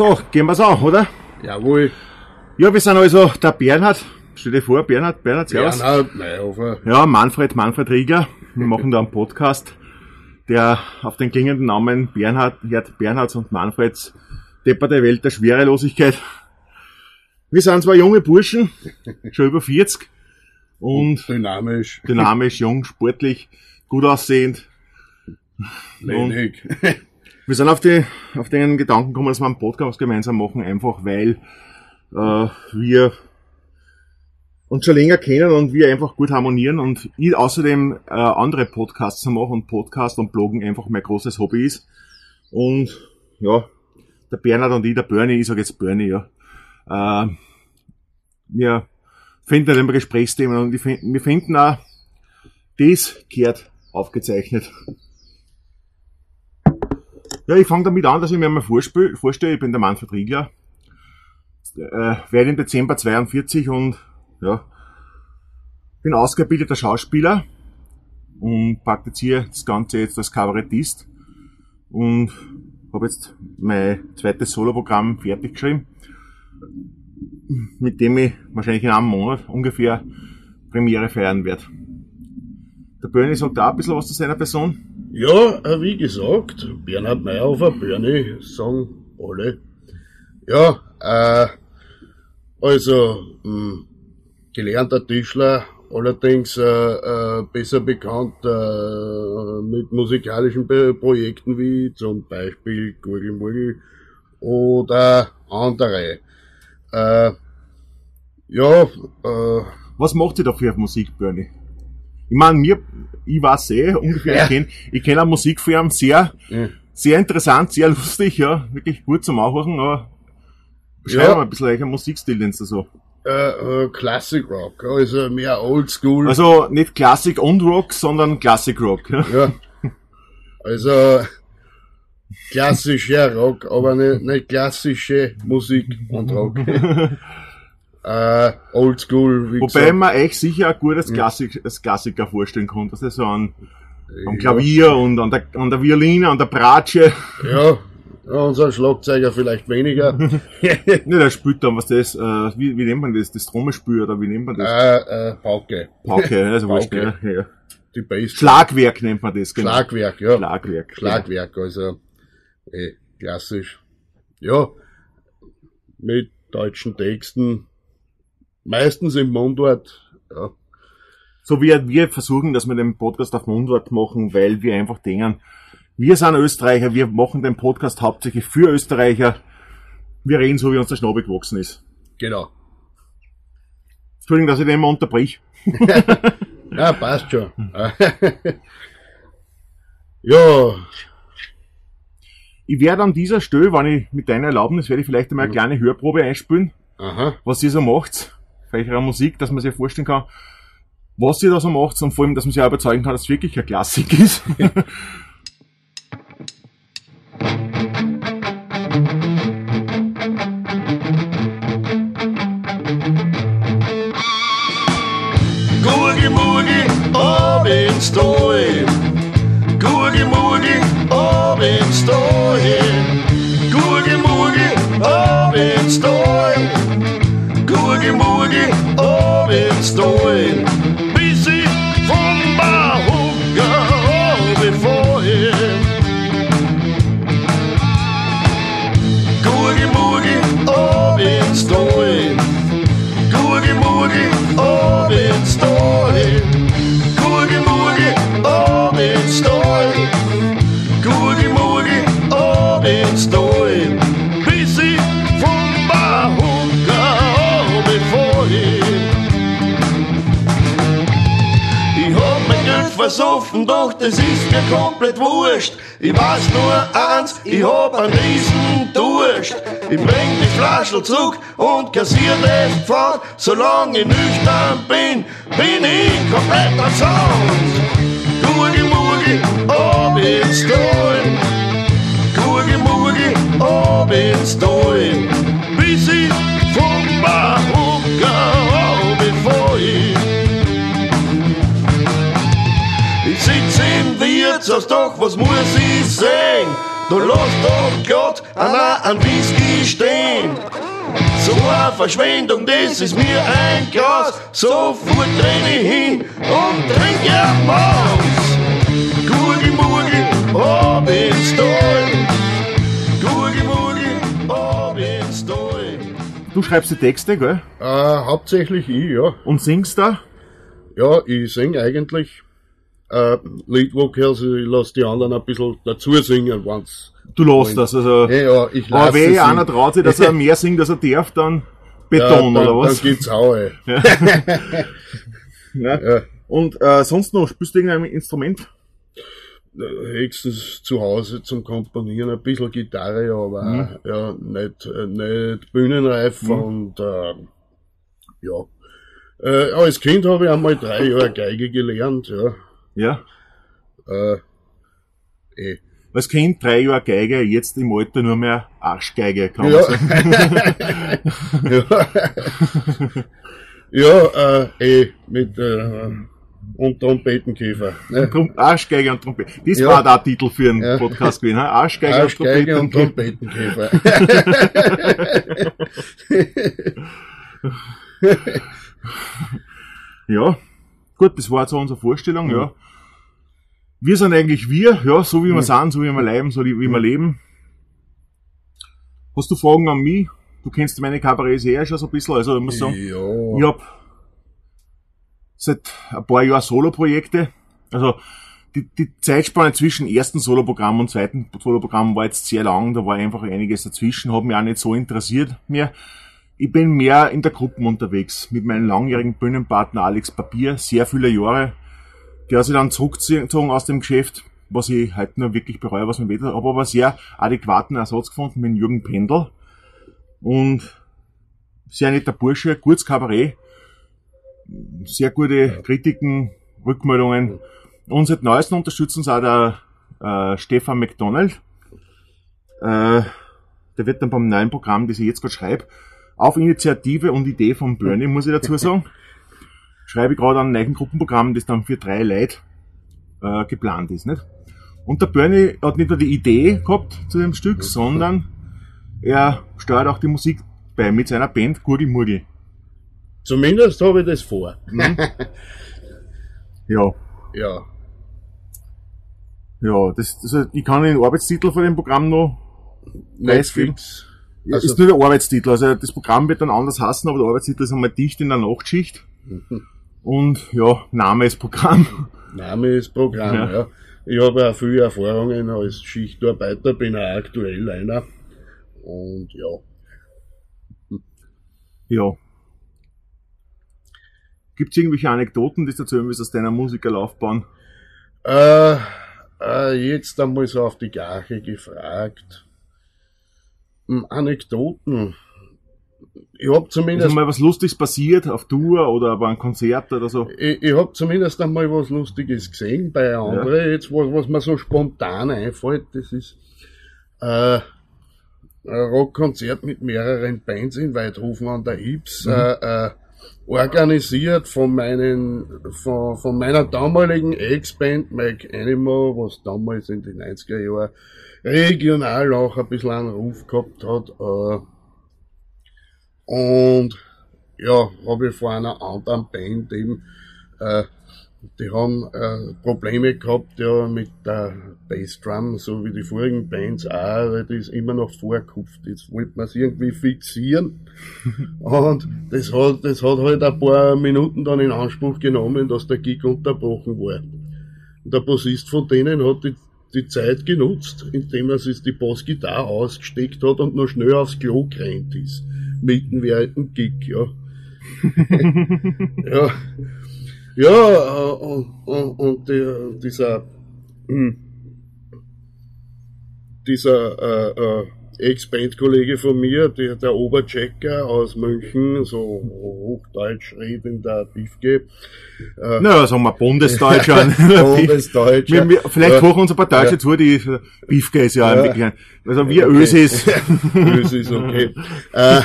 So, gehen wir's an, oder? Jawohl. Ja, wir sind also der Bernhard. Stell dir vor, Bernhard, Bernhard, servus. Bernhard Mayhofer. Ja, Manfred, Manfred Rieger. Wir machen da einen Podcast, der auf den klingenden Namen Bernhard, Gerd Bernhards und Manfreds depperte Welt der Schwerelosigkeit. Wir sind zwei junge Burschen, schon über 40 und Dynamisch. dynamisch, jung, sportlich, gut aussehend. Lenig. Wir sind auf, die, auf den Gedanken gekommen, dass wir einen Podcast gemeinsam machen, einfach weil äh, wir uns schon länger kennen und wir einfach gut harmonieren und ich außerdem äh, andere Podcasts mache und Podcast und Bloggen einfach mein großes Hobby ist. Und ja, der Bernhard und ich, der Bernie, ich sage jetzt Bernie, ja. Äh, wir finden halt immer Gesprächsthemen und find, wir finden auch, das gehört aufgezeichnet. Ja, ich fange damit an, dass ich mir mal vorstelle, ich bin der Manfred Riegler, äh, werde im Dezember 42 und ja, bin ausgebildeter Schauspieler und praktiziere das Ganze jetzt als Kabarettist und habe jetzt mein zweites Soloprogramm fertig geschrieben, mit dem ich wahrscheinlich in einem Monat ungefähr Premiere feiern werde. Der Bernie sagt auch ein bisschen was zu seiner Person. Ja, äh, wie gesagt, Bernhard Mayhofer, Bernie, sagen alle. Ja, äh, also, mh, gelernter Tischler, allerdings äh, äh, besser bekannt äh, mit musikalischen Be Projekten wie zum Beispiel Gurgelmurgel oder andere. Äh, ja, äh, Was macht ihr da für Musik, Bernie? Ich meine, mir, ich weiß eh ungefähr, Ja. ich kenne ich kenn auch Musikfirmen sehr, ja. sehr interessant, sehr lustig, ja, wirklich gut zum Anhören, aber beschreib Ja. mal ein bisschen welcher Musikstil denn du so. äh, äh, Classic Rock, also mehr Oldschool. Also nicht Klassik und Rock, sondern Classic Rock. Ja. Ja. Also klassischer Rock, aber nicht, nicht klassische Musik und Rock. äh, Oldschool, Wobei gesagt. man euch sicher ein gutes Klassik, als Klassiker vorstellen kann, dass er so an, am Ja. Klavier und an der, an der Violine, an der Bratsche, Ja, ja, unser Schlagzeuger vielleicht weniger. ne, der spielt dann was das, äh, wie, wie nennt man das, das Trommelspür oder wie nennt man das? äh, äh, Pauke, Pauke, also Pauke. ja, ja. die Bass. Schlagwerk nennt man das, genau. Schlagwerk, ja. Schlagwerk. Schlagwerk, also eh, klassisch. Ja, mit deutschen Texten, meistens im Mundart. Ja, So wie wir versuchen, dass wir den Podcast auf Mundwort machen, weil wir einfach denken, wir sind Österreicher, wir machen den Podcast hauptsächlich für Österreicher. Wir reden so, wie uns der Schnabel gewachsen ist. genau. Entschuldigung, dass ich den immer unterbrich. Ja, passt schon. ja, Ich werde an dieser Stelle, wenn ich mit deiner Erlaubnis, werde ich vielleicht einmal eine kleine Hörprobe einspielen, aha. was ihr so macht, eure Musik, dass man sich vorstellen kann, was ihr da so macht und vor allem, dass man sich auch überzeugen kann, dass es wirklich ein Klassik ist. Gurgi Murgi, ab ins Stall. Ab Geld versoffen, doch das ist mir komplett wurscht. Ich weiß nur eins, ich hab einen riesen Durst. Ich bring die Flaschel zurück und kassier das fort. Solange ich nüchtern bin, bin ich komplett am Sound. Gurgi Murgi, ab ins Stall. Gurgi Murgi, ab ins Stall. Bis ich vom Barhocker im Wirtshaus, doch was muss ich sehen? Du lass doch Gott an an Whisky stehen. So eine Verschwendung, das ist mir ein Glas. Sofort renn ich hin und trink ja Maus. Gurgi Murgi, ab ins Tal. Gurgi Murgi, ab ins Tal. Du schreibst die Texte, gell? Äh, hauptsächlich ich, ja. Und singst da? Ja, ich sing eigentlich äh, Lead Vocals, ich lasse die anderen ein bisschen dazu singen, wenn's. Du lässt das, also. Ja, ja, ich Aber lasse wenn sie. einer traut sich, dass er mehr singt, als er darf, dann ja, Beton, dann, oder was? Dann gibt's auch, ey. Ja. Ja. Und äh, sonst noch, spielst du irgendein Instrument? höchstens zu Hause zum Komponieren, ein bisschen Gitarre, aber Mhm. ja, nicht, äh, nicht bühnenreif und äh, ja. Äh, als Kind habe ich einmal drei Jahre Geige gelernt, ja. Ja. Äh, eh. Als Kind drei Jahre Geige, jetzt im Alter nur mehr Arschgeige, kann Ja. sagen. ja, äh, eh, mit äh, und Trompetenkäfer. Ne? Trum- Arschgeige und Trompete. Das Ja. war der Titel für einen Ja. Podcast gewesen? Arschgeige, Arschgeige und und Trompete. Trompetenkäfer. Ja. Gut, das war jetzt so unsere Vorstellung, ja. Wir sind eigentlich wir, ja, so wie wir sind, so wie wir leben, so wie wir leben. Hast du Fragen an mich? Du kennst meine Kabarets eh schon so ein bisschen, also ich muss sagen, ich ja. hab seit ein paar Jahren Solo-Projekte. Also die, die Zeitspanne zwischen ersten Soloprogramm und zweiten Soloprogramm war jetzt sehr lang, da war einfach einiges dazwischen, hat mich auch nicht so interessiert mehr. Ich bin mehr in der Gruppen unterwegs, mit meinem langjährigen Bühnenpartner Alex Papier, sehr viele Jahre. Der sich dann zurückgezogen aus dem Geschäft, was ich heute nur wirklich bereue, was mir weh tut. habe aber sehr adäquaten Ersatz gefunden mit Jürgen Pendel. Und sehr netter Bursche, gutes Kabarett, sehr gute Kritiken, Rückmeldungen. Und seit neuestem unterstützt uns auch der äh, Stefan McDonald. Äh, der wird dann beim neuen Programm, das ich jetzt gerade schreibe, auf Initiative und Idee von Bernie, muss ich dazu sagen, schreibe ich gerade an einem neuen Gruppenprogramm, das dann für drei Leute äh, geplant ist. Nicht? Und der Bernie hat nicht nur die Idee gehabt zu dem Stück, sondern er steuert auch die Musik bei mit seiner Band Gurgi Murgi. Zumindest habe ich das vor. Ja, Ja. ja, das, also ich kann den Arbeitstitel von dem Programm noch. Ja, Also- ist nur der Arbeitstitel. Also das Programm wird dann anders heißen, aber der Arbeitstitel ist einmal dicht in der Nachtschicht. Und ja, Name ist Programm. Name ist Programm, Ja. ja. Ich habe auch viele Erfahrungen als Schichtarbeiter, bin auch aktuell einer. Und ja. Ja. Gibt es irgendwelche Anekdoten, die du erzählen willst aus deiner Musikerlaufbahn? Äh, äh, jetzt einmal so auf die Gache gefragt. Hm, Anekdoten. Ich hab Ist zumindest, mal was Lustiges passiert auf Tour oder bei einem Konzert oder so? ich, ich hab zumindest einmal was Lustiges gesehen bei anderen. Jetzt, was, was mir so spontan einfällt, das ist äh, ein Rockkonzert mit mehreren Bands in Weidhofen an der Ips, äh, äh, organisiert von meinen, von, von meiner damaligen Ex-Band Mike Animal, was damals in den 90er Jahren regional auch ein bisschen einen Ruf gehabt hat. Äh, und ja, habe ich vor einer anderen Band eben, äh, die haben äh, Probleme gehabt ja mit der Bassdrum, so wie die vorigen Bands auch, weil die ist immer noch vorkupft. Jetzt wollte man es irgendwie fixieren. Und das hat, das hat halt ein paar Minuten dann in Anspruch genommen, dass der Gig unterbrochen war. Und der Bassist von denen hat die, die Zeit genutzt, indem er sich die Bassgitarre ausgesteckt hat und noch schnell aufs Klo gerannt ist. Mitten während dem Gig, ja. ja. Ja, und, und, und der, dieser, dieser äh, äh, Ex-Band-Kollege von mir, der, der Oberchecker aus München, so hochdeutsch redender Biefke, äh, Naja, sagen wir Bundesdeutscher. Bundesdeutscher. wir, vielleicht Ja. hochen uns ein paar Deutsche Ja. zu, die Beefke ist ja, Ja. wirklich ein, also wir Okay. Ösis. Das ist okay. äh, äh,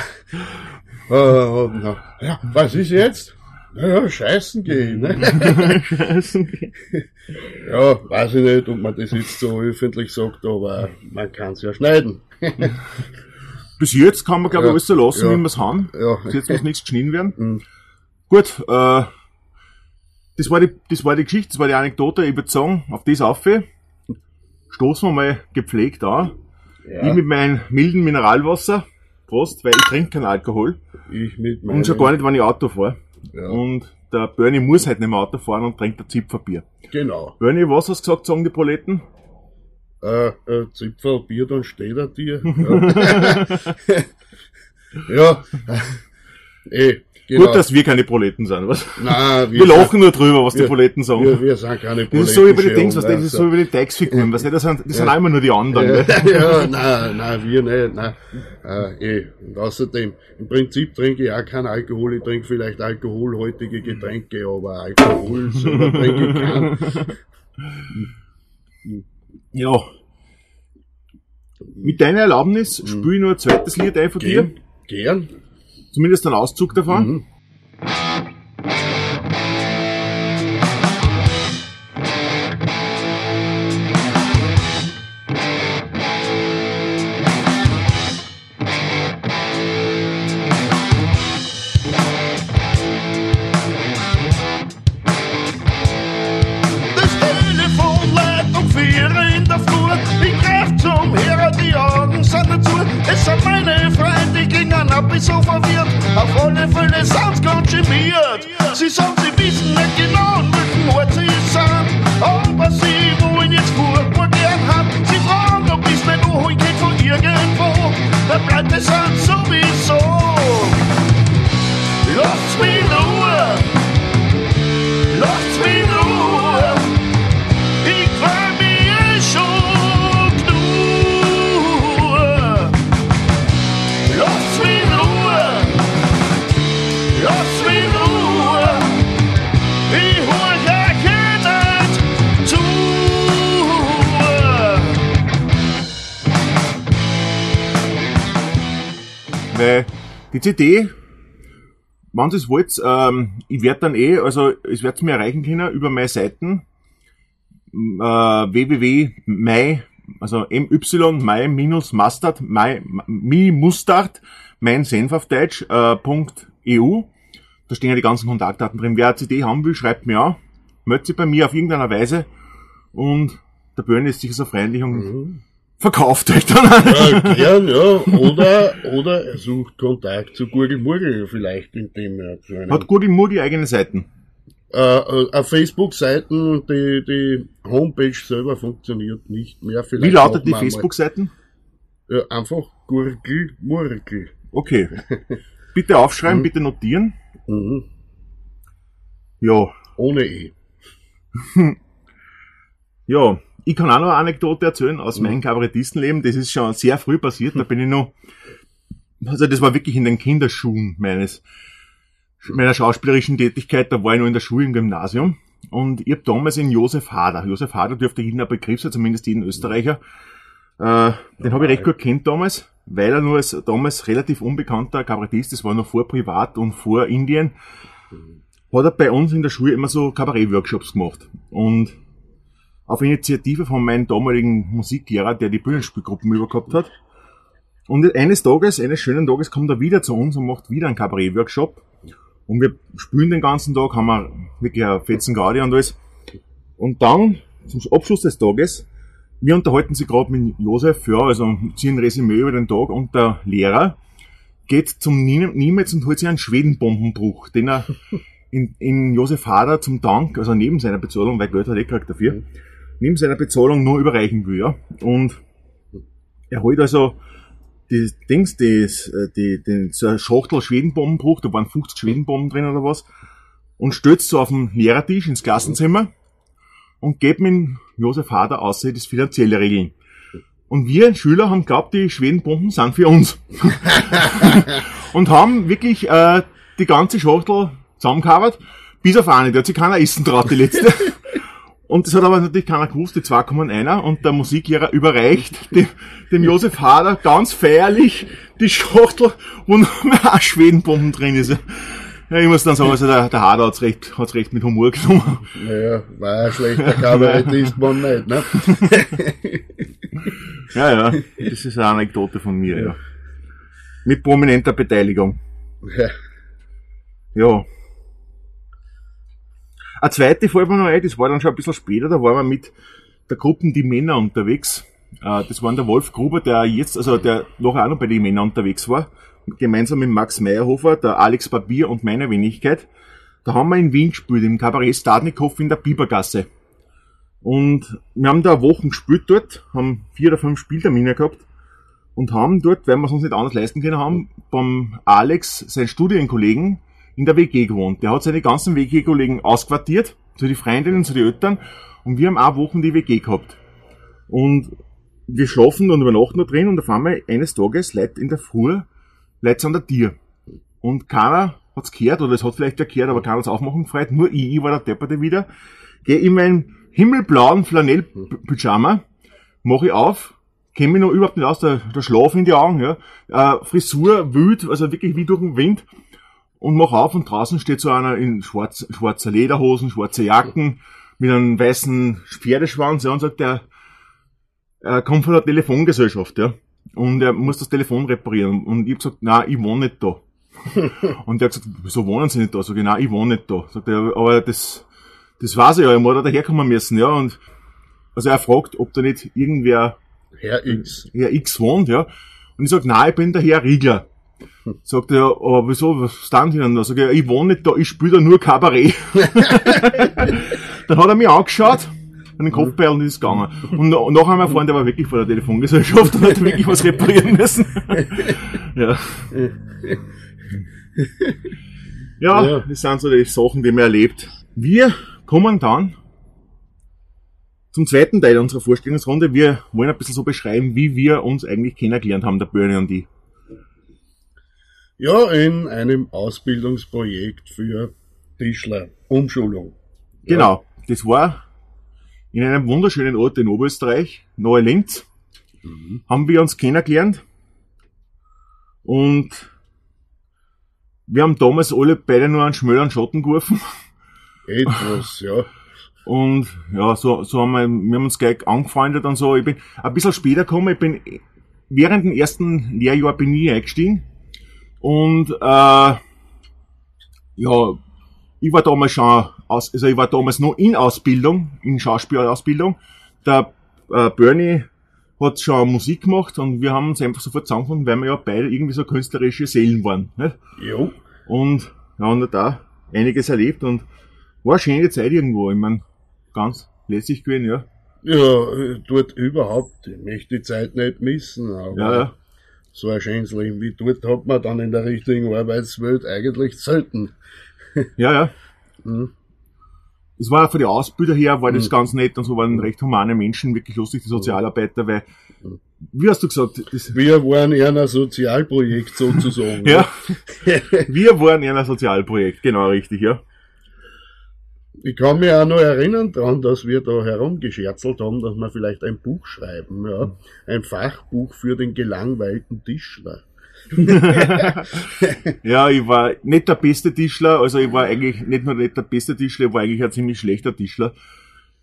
na, ja, was ist jetzt? Naja, scheißen gehen. Ne? Scheißen. Ja, weiß ich nicht, ob man das jetzt so öffentlich sagt, aber man kann es ja schneiden. Bis jetzt kann man, glaube ich, Ja. alles so lassen, Ja. wie wir es haben. Ja. Bis jetzt muss nichts geschnitten werden. Mhm. Gut, äh, das war die, das war die Geschichte, das war die Anekdote. Ich würde sagen, auf das auf. Stoßen wir mal gepflegt an. Ich mit meinem milden Mineralwasser. Prost, weil ich trinke keinen Alkohol. Ich mit meinem, Und schon gar nicht, wenn ich Auto fahre. Ja, Und der Bernie muss halt nicht mehr Auto fahren und trinkt ein Zipferbier. genau. Bernie, was hast du gesagt, sagen die Proletten? Äh, äh, Zipfel, Bier, dann steht er dir. Ja. ja. Eh, genau. Gut, dass wir keine Proleten sind, was? Nein, Wir lachen nur drüber, was die wir- Proleten sagen. Wir, wir sind keine das ist so wie bei den Dings, was das ist so wie bei den Teigsfiguren, was das sind, das sind auch immer nur die anderen. Ja, gell? ja, nein, nein, wir nicht, nein. Äh, eh. Und außerdem, im Prinzip trinke ich auch keinen Alkohol, ich trinke vielleicht alkoholhaltige Getränke, aber Alkohol selber trinke ich keinen. Ja. Mit deiner Erlaubnis spiele ich nur ein zweites Lied ein von dir. Gern, gern. Zumindest einen Auszug davon. Mhm. Weil die CD, wenn ihr es wollt, ähm, ich werde dann eh, also es werdet mir erreichen können über meine Seiten äh, www.my, also my my mustard, my, mi mustard, mein Senf auf Deutsch, äh, .eu. Da stehen ja die ganzen Kontaktdaten drin. Wer eine CD haben will, schreibt mir an, meldet sich bei mir auf irgendeiner Weise und der Börn ist sicher so freundlich und verkauft euch dann. Ja, gern, ja. Oder, oder er sucht Kontakt zu Gurgelmurgel vielleicht, indem er zu einem Hat Google Murgi eigene Seiten. äh, äh, Facebook-Seiten die, die Homepage selber funktioniert nicht mehr. Vielleicht Wie lautet die Facebook-Seiten? Ja, einfach Gurgelmurgel. Okay. Bitte aufschreiben, bitte notieren. Mhm. Ja. Ohne E. Ja. Ich kann auch noch eine Anekdote erzählen aus meinem Kabarettistenleben. Das ist schon sehr früh passiert. Da bin ich noch, also das war wirklich in den Kinderschuhen meines, meiner schauspielerischen Tätigkeit. Da war ich noch in der Schule im Gymnasium. Und ich habe damals in Josef Hader. Josef Hader dürfte jeden ein Begriff sein, zumindest jeden Österreicher. Äh, den habe ich recht gut kennt damals, weil er nur als damals relativ unbekannter Kabarettist, das war noch vor Privat und vor Indien, hat er bei uns in der Schule immer so Kabarett-Workshops gemacht. Und auf Initiative von meinem damaligen Musiklehrer, der die Bühnenspielgruppen übergehabt hat. Und eines Tages, eines schönen Tages kommt er wieder zu uns und macht wieder einen Kabarett-Workshop. Und wir spielen den ganzen Tag, haben wir wirklich eine fetzen Gaudi und alles. Und dann, zum Abschluss des Tages, wir unterhalten sie gerade mit Josef, ja, also ziehen ein Resümee über den Tag und der Lehrer geht zum Nie- Niemetz und holt sich einen Schwedenbombenbruch, den er in, in Josef Hader zum Dank, also neben seiner Bezahlung, weil Geld hat er eh gekriegt dafür, neben seiner Bezahlung nur überreichen will, ja. Und er holt also die Dings, das, äh, die, den, so eine Schachtel Schwedenbombenbruch, da waren 50 Schwedenbomben drin oder was, und stürzt so auf den Lehrertisch ins Klassenzimmer und gibt mit Josef Hader außer das finanzielle Regeln. Und wir Schüler haben glaubt, die Schwedenbomben sind für uns. und haben wirklich äh, die ganze Schachtel zusammengekauert, bis auf eine, die hat sich keiner essen traut, die letzte. Und das hat aber natürlich keiner gewusst, die zwei kommen einer und der Musiklehrer überreicht dem, dem Josef Hader ganz feierlich die Schachtel, wo noch mehr Schwedenbomben drin ist. Ja, ich muss dann sagen, also der, der Hader hat's recht, hat's recht mit Humor genommen. Naja, war ein schlechter Kabarettist man nicht, ne? Ja, ja, das ist eine Anekdote von mir, ja. Mit prominenter Beteiligung. Ja. Ja. Eine zweite fällt mir noch ein, das war dann schon ein bisschen später, da waren wir mit der Gruppe Die Männer unterwegs. Äh, Das waren der Wolf Gruber, der jetzt, also der noch auch noch bei den Männern unterwegs war, gemeinsam mit Max Meyerhofer, der Alex Barbier und meiner Wenigkeit. Da haben wir in Wien gespielt, im Kabarett Stadnikow in der Bibergasse. Und wir haben da Wochen gespielt dort, haben vier oder fünf Spieltermine gehabt und haben dort, weil wir es uns nicht anders leisten können haben, beim Alex, seinen Studienkollegen, in der WG gewohnt. Der hat seine ganzen WG-Kollegen ausquartiert, zu die Freundinnen, zu den Eltern, und wir haben auch Wochen die WG gehabt. Und wir schlafen und übernachten da drin und auf einmal eines Tages Leute in der Früh, Leute an der Tür. Und keiner hat's gehört, oder es hat vielleicht ja gehört, aber keiner hat's aufmachen gefreut, nur ich, ich war der Depperte wieder, gehe in meinen himmelblauen Flanell-Pyjama, mache ich auf, kenne mich noch überhaupt nicht aus, der, der Schlaf in die Augen, ja, äh, Frisur wild, also wirklich wie durch den Wind, und mach auf und draußen steht so einer in schwarz, schwarzer Lederhosen, schwarze Jacken, mit einem weißen Pferdeschwanz, ja, und sagt, der, er kommt von der Telefongesellschaft, ja, und er muss das Telefon reparieren. Und ich hab gesagt, nein, ich wohne nicht da. und der hat gesagt, wieso wohnen Sie nicht da? Sag ich, nein, ich wohne nicht da. Sagt er, aber das, das weiß ich ja, ich muss da daherkommen müssen, ja, und, also er fragt, ob da nicht irgendwer Herr X. Herr X wohnt, ja. Und ich sag, nein, ich bin der Herr Riegler. Sagt er, aber wieso, was stand Ihnen da? Sag ich, ich wohne nicht da, ich spiele da nur Kabarett. Dann hat er mich angeschaut, an den Kopfball und ist gegangen. Und nachher haben wir erfahren, der war wirklich vor der Telefongesellschaft und hat wirklich was reparieren müssen. ja. Ja, Ja. das sind so die Sachen, die man erlebt. Wir kommen dann zum zweiten Teil unserer Vorstellungsrunde. Wir wollen ein bisschen so beschreiben, wie wir uns eigentlich kennengelernt haben, der Börne und ich. Ja, in einem Ausbildungsprojekt für Tischler. Umschulung. Genau, das war in einem wunderschönen Ort in Oberösterreich, Neue Linz, haben wir uns kennengelernt und wir haben damals alle beide nur einen schmäleren Schatten geworfen Etwas, ja. und ja, so, so haben wir, wir haben uns gleich angefreundet und so. Ich bin ein bisschen später gekommen, ich bin während dem ersten Lehrjahr bin ich eingestiegen und äh, ja, ich war damals schon aus, also ich war damals noch in Ausbildung, in Schauspielausbildung. Der äh, Bernie hat schon Musik gemacht und wir haben uns einfach sofort zusammengefunden, weil wir ja beide irgendwie so künstlerische Seelen waren. Nicht? Jo. Und ja, und da einiges erlebt und war eine schöne Zeit irgendwo. Ich mein, ganz lässig gewesen, ja. Ja, äh, dort überhaupt. Ich möchte die Zeit nicht missen, aber Ja, ja. So ein schönes Leben wie dort hat man dann in der richtigen Arbeitswelt eigentlich selten. Ja, ja. Mhm. Es war von den Ausbilder her, war das ganz nett und so waren recht humane Menschen, wirklich lustig, die Sozialarbeiter, weil, wie hast du gesagt, Wir waren eher ein Sozialprojekt sozusagen. ja, wir waren eher ein Sozialprojekt, genau richtig, ja. Ich kann mich auch noch erinnern dran, dass wir da herumgescherzelt haben, dass wir vielleicht ein Buch schreiben, ja. Ein Fachbuch für den gelangweilten Tischler. Ja, ich war nicht der beste Tischler, also ich war eigentlich nicht nur nicht der beste Tischler, ich war eigentlich ein ziemlich schlechter Tischler.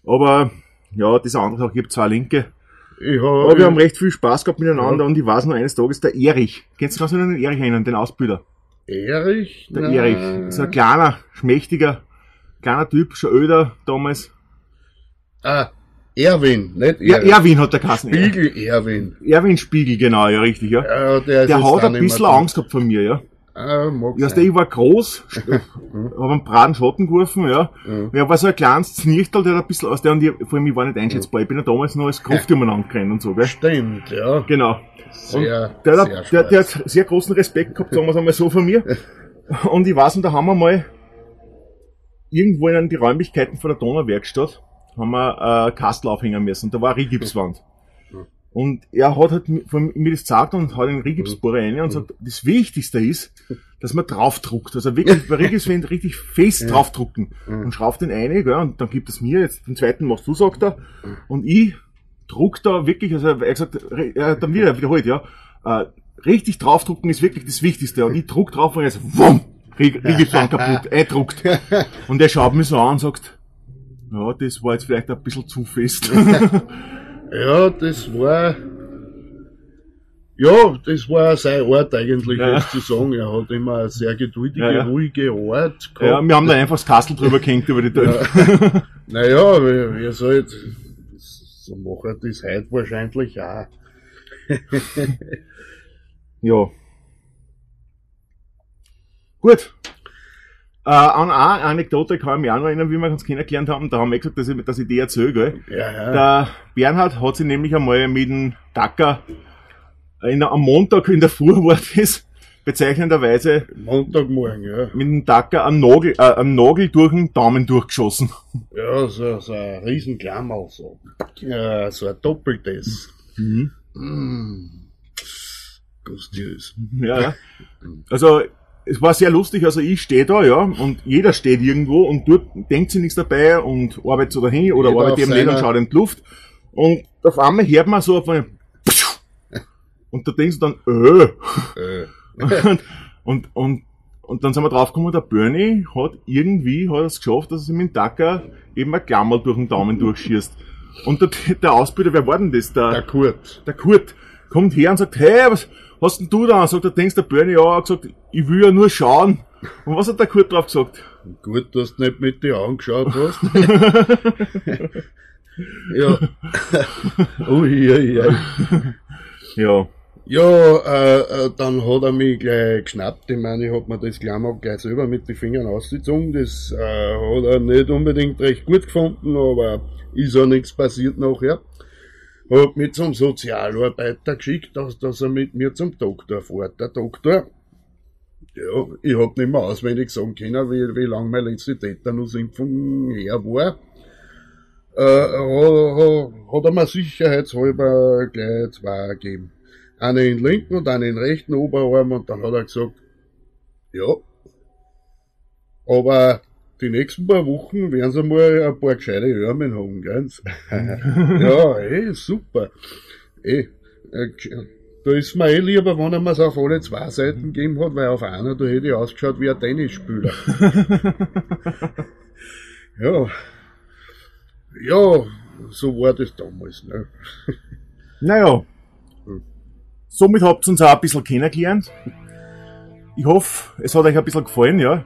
Aber, ja, auch, ich habe zwei Linke. Ich Aber wir haben recht viel Spaß gehabt miteinander und ich weiß noch eines Tages, der Erich. Kennst du kannst du dich an den Erich erinnern, den Ausbilder? Erich? Der Nein. Erich. So ein kleiner, schmächtiger, kleiner Typ, schon öder damals. Ah, Erwin, nicht Ja, Erich. Erwin hat der Kassen. Spiegel Erwin. Erwin Spiegel, genau, ja, richtig, ja. Ja, der Der hat ein bisschen Angst gehabt von mir, ja. Ah, mag Ja, ich war groß, hab einen braten Schatten geworfen, ja. Mhm. Er war so ein kleines Znichtel, der hat ein bisschen aus der und ich, vor allem, ich war nicht einschätzbar. Ich bin ja damals noch als Kraft umeinander gerannt und so, gell. Stimmt, ja. Genau. Sehr, Der, sehr hat, der, der hat sehr großen Respekt gehabt, sagen wir es einmal so von mir. Und ich weiß, und da haben wir mal irgendwo in die Räumlichkeiten von der Donauwerkstatt haben wir äh, Kastel aufhängen müssen. Da war eine Rigipswand. Und er hat halt von mir das gesagt und hat einen Rigipsbohrer rein und sagt, das Wichtigste ist, dass man draufdruckt. Also wirklich bei Rigipswand richtig fest draufdrucken. Und schraubt den eine, gell, und dann gibt es mir, jetzt den zweiten machst du, sagt er. Und ich druck da wirklich, also er hat gesagt, er hat dann wieder wiederholt, ja, äh, richtig draufdrucken ist wirklich das Wichtigste. Und ich druck drauf und jetzt, wumm! Rieg- Riegelplan kaputt, eindruckt. Und er schaut mich so an und sagt, ja, das war jetzt vielleicht ein bisschen zu fest. Ja, das war. Ja, das war sein Ort eigentlich, Ja. ja. zu sagen. Er hat immer eine sehr geduldige, Ja, ja. ruhige ja, gehabt. wir haben da einfach das Kastel drüber gehängt über die Tür. Naja, wir, wir sollt, so machen das heute wahrscheinlich auch. Ja. Gut. Äh, an eine Anekdote kann ich mich auch noch erinnern, wie wir uns kennengelernt haben. Da haben wir gesagt, dass ich, dass ich die erzähle, gell? Ja, ja. Der Bernhard hat sich nämlich einmal mit dem Dacker in, der- am Montag in der Früh war das, bezeichnenderweise Montagmorgen, ja. mit dem Dacker einen Nagel, äh, einen Nagel durch den Daumen durchgeschossen. Ja, so, so ein Riesenklammer, so. Ja, so ein doppeltes. Mm. Gustiös. Ja, ja. Also, es war sehr lustig, also ich stehe da, ja, und jeder steht irgendwo und dort denkt sich nichts dabei und arbeitet so dahin oder Jeder arbeitet eben nicht und schaut in die Luft. Und auf einmal hört man so auf einen und da denkst du dann, äh. Äh, und, und, und, und dann sind wir draufgekommen, der Bernie hat irgendwie hat es geschafft, dass er sich mit dem Dacker eben ein Klammer durch den Daumen durchschießt. Und der, der Ausbilder, wer war denn das? der Kurt. der Kurt kommt her und sagt, hey, was hast denn du da? Sagt der denkst der Bernie, ja, er hat gesagt, ich will ja nur schauen. Und was hat der Kurt drauf gesagt? Gut, dass du nicht mit dir angeschaut hast. ja. ui, ui, ui. Ja, Ja, äh, äh, dann hat er mich gleich geschnappt. Ich meine, ich hab mir das Klammer gleich selber mit den Fingern ausgezogen. Das äh, hat er nicht unbedingt recht gut gefunden, aber ist auch nichts passiert nachher. Hab mich zum Sozialarbeiter geschickt, dass, dass er mit mir zum Doktor fährt. Der Doktor, ja, ich hab nicht mehr auswendig sagen können, wie, wie lang meine letzte Tetanusimpfung her war. Äh, hat, hat, hat er mir sicherheitshalber gleich zwei gegeben. Eine in den linken und eine in den rechten Oberarm und dann hat er gesagt, ja, aber die nächsten paar Wochen werden sie mal ein paar gescheite Ärmel haben, ganz. ja, eh, super. Eh, äh, da ist mir eh lieber, wenn er mir's auf alle zwei Seiten gegeben hat, weil auf einer, da hätte ich ausgeschaut wie ein Tennisspieler. ja. Ja, so war das damals, ne? naja. Somit habt ihr uns auch ein bisschen kennengelernt. Ich hoffe, es hat euch ein bisschen gefallen, ja.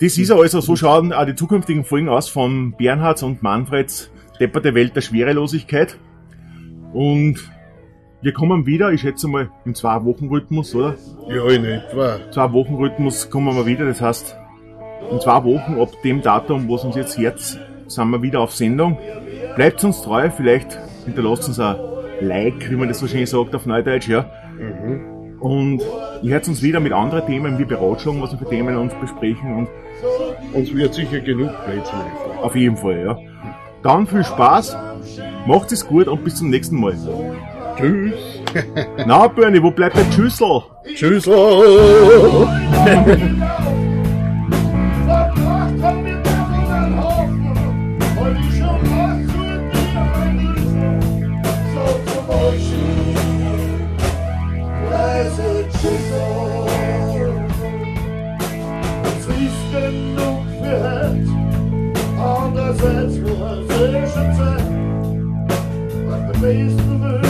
Das ist ja also, so schauen auch die zukünftigen Folgen aus von Bernhards und Manfreds Depperte Welt der Schwerelosigkeit. Und wir kommen wieder, ich schätze mal, im Zwei-Wochen-Rhythmus, oder? Ja, in etwa. zwei Wochen Rhythmus kommen wir wieder. Das heißt, in zwei Wochen, ab dem Datum, wo es uns jetzt herz, sind wir wieder auf Sendung. Bleibt uns treu, vielleicht hinterlasst uns ein Like, wie man das so schön sagt auf Neudeutsch, ja. Und ihr hört uns wieder mit anderen Themen, wir beratschlagen, was wir für Themen uns besprechen und Uns wird sicher genug Plätze liefern. auf jeden Fall, ja. Dann viel Spaß, macht es gut und bis zum nächsten Mal. Tschüss. Na, Bernie, wo bleibt der Schüssel? Tschüss. That's what go have fish and the face of the.